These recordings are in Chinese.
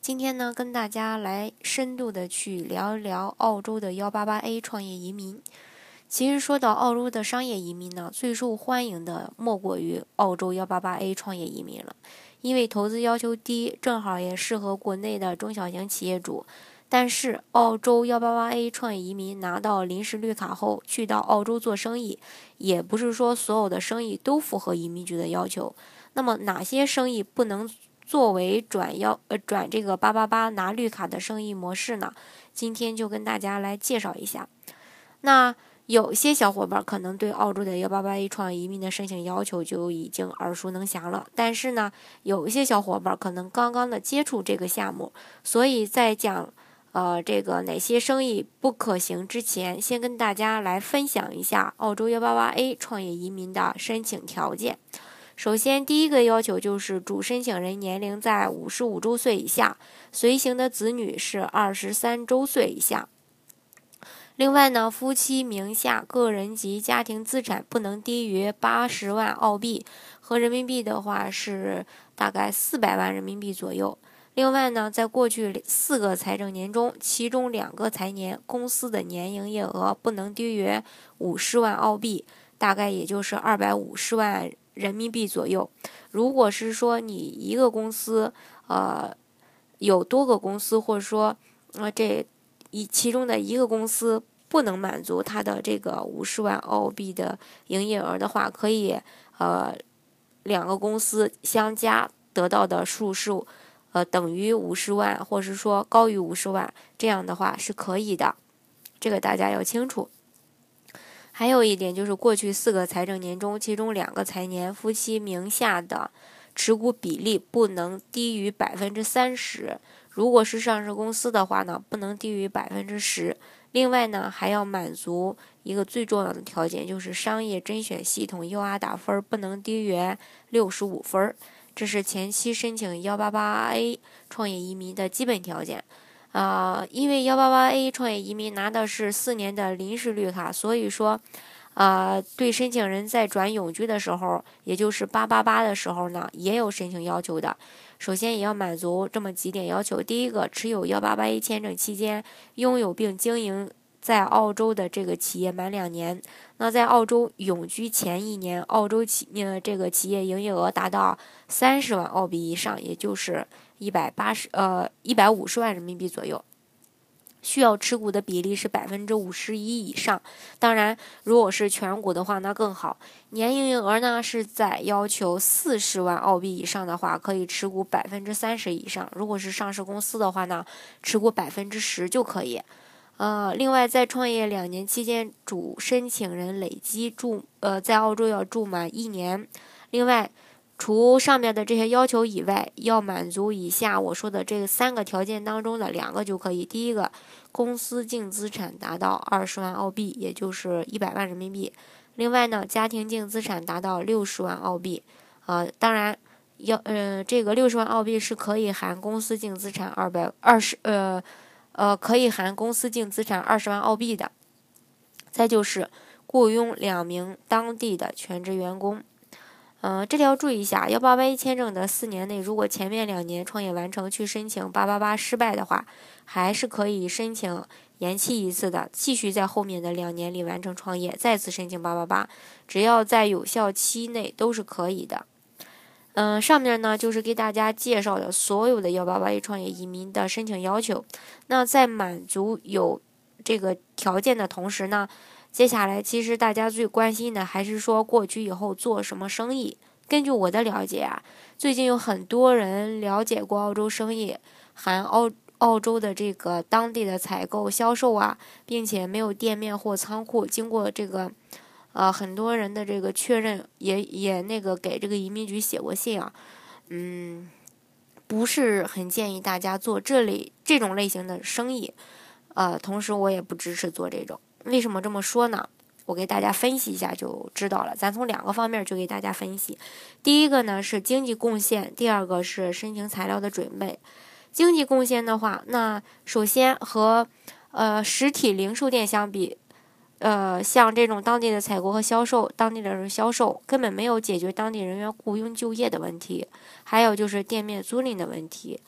今天呢，跟大家来深度的去聊一聊澳洲的幺八八 A 创业移民。其实说到澳洲的商业移民呢，最受欢迎的莫过于澳洲幺八八 A 创业移民了，因为投资要求低，正好也适合国内的中小型企业主。但是，澳洲幺八八 A 创业移民拿到临时绿卡后，去到澳洲做生意，也不是说所有的生意都符合移民局的要求。那么，哪些生意不能？作为转要呃转这个八八八拿绿卡的生意模式呢，今天就跟大家来介绍一下。那有些小伙伴可能对澳洲的幺八八 A 创业移民的申请要求就已经耳熟能详了，但是呢，有一些小伙伴可能刚刚的接触这个项目，所以在讲呃这个哪些生意不可行之前，先跟大家来分享一下澳洲幺八八 A 创业移民的申请条件。首先，第一个要求就是主申请人年龄在五十五周岁以下，随行的子女是二十三周岁以下。另外呢，夫妻名下个人及家庭资产不能低于八十万澳币，和人民币的话是大概四百万人民币左右。另外呢，在过去四个财政年中，其中两个财年公司的年营业额不能低于五十万澳币，大概也就是二百五十万。人民币左右。如果是说你一个公司，呃，有多个公司，或者说，呃，这一其中的一个公司不能满足它的这个五十万澳币的营业额的话，可以，呃，两个公司相加得到的数数，呃，等于五十万，或是说高于五十万，这样的话是可以的。这个大家要清楚。还有一点就是，过去四个财政年中，其中两个财年夫妻名下的持股比例不能低于百分之三十。如果是上市公司的话呢，不能低于百分之十。另外呢，还要满足一个最重要的条件，就是商业甄选系统 UR 打分不能低于六十五分。这是前期申请幺八八 A 创业移民的基本条件。呃，因为幺八八 A 创业移民拿的是四年的临时绿卡，所以说，呃，对申请人在转永居的时候，也就是八八八的时候呢，也有申请要求的。首先也要满足这么几点要求：第一个，持有幺八八 A 签证期间拥有并经营在澳洲的这个企业满两年；那在澳洲永居前一年，澳洲企呃这个企业营业额达到三十万澳币以上，也就是。一百八十呃一百五十万人民币左右，需要持股的比例是百分之五十一以上。当然，如果是全股的话，那更好。年营业额呢是在要求四十万澳币以上的话，可以持股百分之三十以上。如果是上市公司的话呢，持股百分之十就可以。呃，另外在创业两年期间，主申请人累计住呃在澳洲要住满一年。另外。除上面的这些要求以外，要满足以下我说的这三个条件当中的两个就可以。第一个，公司净资产达到二十万澳币，也就是一百万人民币。另外呢，家庭净资产达到六十万澳币。呃，当然要呃，这个六十万澳币是可以含公司净资产二百二十呃呃，可以含公司净资产二十万澳币的。再就是雇佣两名当地的全职员工。嗯，这里要注意一下，幺八八一签证的四年内，如果前面两年创业完成去申请八八八失败的话，还是可以申请延期一次的，继续在后面的两年里完成创业，再次申请八八八，只要在有效期内都是可以的。嗯，上面呢就是给大家介绍的所有的幺八八一创业移民的申请要求。那在满足有这个条件的同时呢？接下来，其实大家最关心的还是说过去以后做什么生意。根据我的了解啊，最近有很多人了解过澳洲生意，含澳澳洲的这个当地的采购销售啊，并且没有店面或仓库，经过这个，呃，很多人的这个确认，也也那个给这个移民局写过信啊，嗯，不是很建议大家做这类这种类型的生意，呃，同时我也不支持做这种。为什么这么说呢？我给大家分析一下就知道了。咱从两个方面就给大家分析。第一个呢是经济贡献，第二个是申请材料的准备。经济贡献的话，那首先和呃实体零售店相比，呃像这种当地的采购和销售，当地的人销售根本没有解决当地人员雇佣就业的问题，还有就是店面租赁的问题。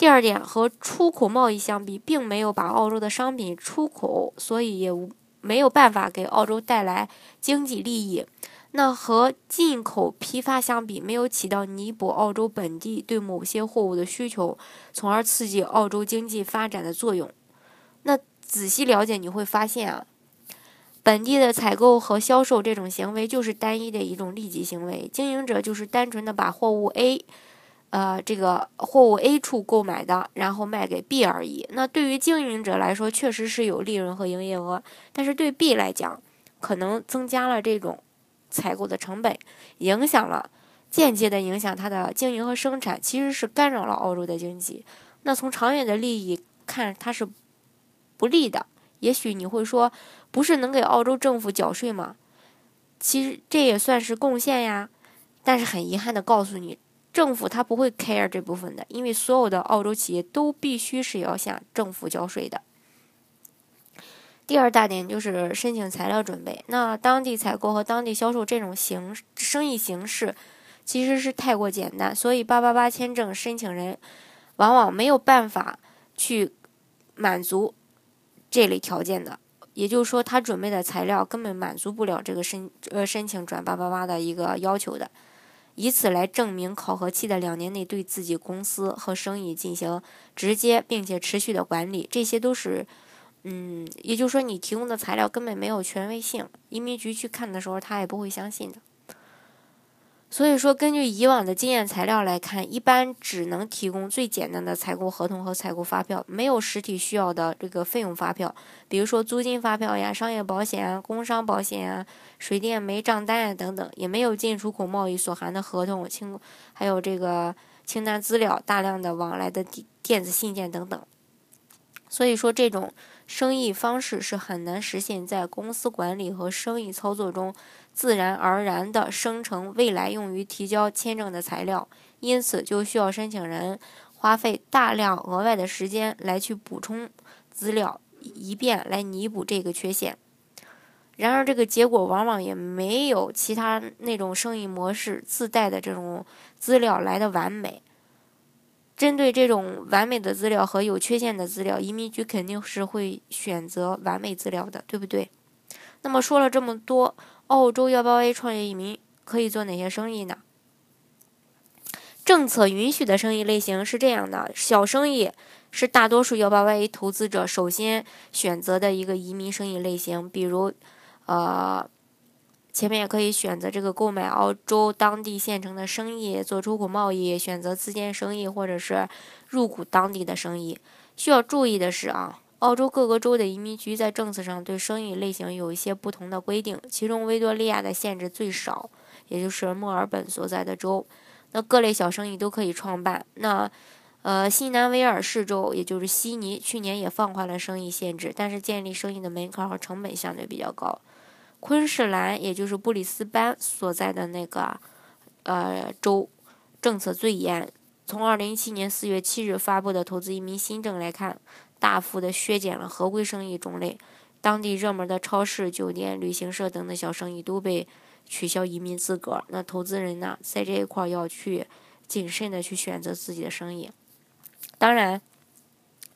第二点，和出口贸易相比，并没有把澳洲的商品出口，所以也无没有办法给澳洲带来经济利益。那和进口批发相比，没有起到弥补澳洲本地对某些货物的需求，从而刺激澳洲经济发展的作用。那仔细了解，你会发现啊，本地的采购和销售这种行为就是单一的一种利己行为，经营者就是单纯的把货物 A，呃，这个货物 A 处购买的，然后卖给 B 而已。那对于经营者来说，确实是有利润和营业额，但是对 B 来讲，可能增加了这种。采购的成本影响了，间接的影响它的经营和生产，其实是干扰了澳洲的经济。那从长远的利益看，它是不利的。也许你会说，不是能给澳洲政府缴税吗？其实这也算是贡献呀。但是很遗憾的告诉你，政府他不会 care 这部分的，因为所有的澳洲企业都必须是要向政府交税的。第二大点就是申请材料准备。那当地采购和当地销售这种形生意形式，其实是太过简单，所以八八八签证申请人往往没有办法去满足这类条件的。也就是说，他准备的材料根本满足不了这个申呃申请转八八八的一个要求的，以此来证明考核期的两年内对自己公司和生意进行直接并且持续的管理，这些都是。嗯，也就是说，你提供的材料根本没有权威性，移民局去看的时候，他也不会相信的。所以说，根据以往的经验材料来看，一般只能提供最简单的采购合同和采购发票，没有实体需要的这个费用发票，比如说租金发票呀、商业保险啊、工伤保险啊、水电煤账单啊等等，也没有进出口贸易所含的合同清，还有这个清单资料、大量的往来的电电子信件等等。所以说，这种生意方式是很难实现，在公司管理和生意操作中自然而然地生成未来用于提交签证的材料，因此就需要申请人花费大量额外的时间来去补充资料，以便来弥补这个缺陷。然而，这个结果往往也没有其他那种生意模式自带的这种资料来的完美。针对这种完美的资料和有缺陷的资料，移民局肯定是会选择完美资料的，对不对？那么说了这么多，澳洲幺八 A 创业移民可以做哪些生意呢？政策允许的生意类型是这样的：小生意是大多数幺八 A 投资者首先选择的一个移民生意类型，比如，呃。前面也可以选择这个购买澳洲当地现成的生意，做出口贸易，选择自建生意，或者是入股当地的生意。需要注意的是啊，澳洲各个州的移民局在政策上对生意类型有一些不同的规定，其中维多利亚的限制最少，也就是墨尔本所在的州，那各类小生意都可以创办。那呃，新南威尔士州，也就是悉尼，去年也放宽了生意限制，但是建立生意的门槛和成本相对比较高。昆士兰，也就是布里斯班所在的那个呃州，政策最严。从二零一七年四月七日发布的投资移民新政来看，大幅的削减了合规生意种类，当地热门的超市、酒店、旅行社等的小生意都被取消移民资格。那投资人呢，在这一块要去谨慎的去选择自己的生意。当然，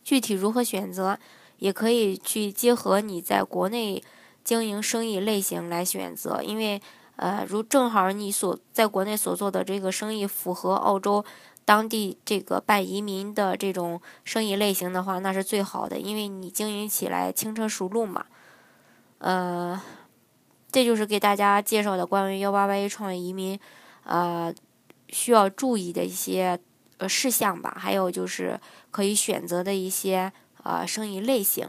具体如何选择，也可以去结合你在国内。经营生意类型来选择，因为，呃，如正好你所在国内所做的这个生意符合澳洲当地这个办移民的这种生意类型的话，那是最好的，因为你经营起来轻车熟路嘛。呃，这就是给大家介绍的关于幺八八 A 创业移民，呃，需要注意的一些呃事项吧，还有就是可以选择的一些呃生意类型。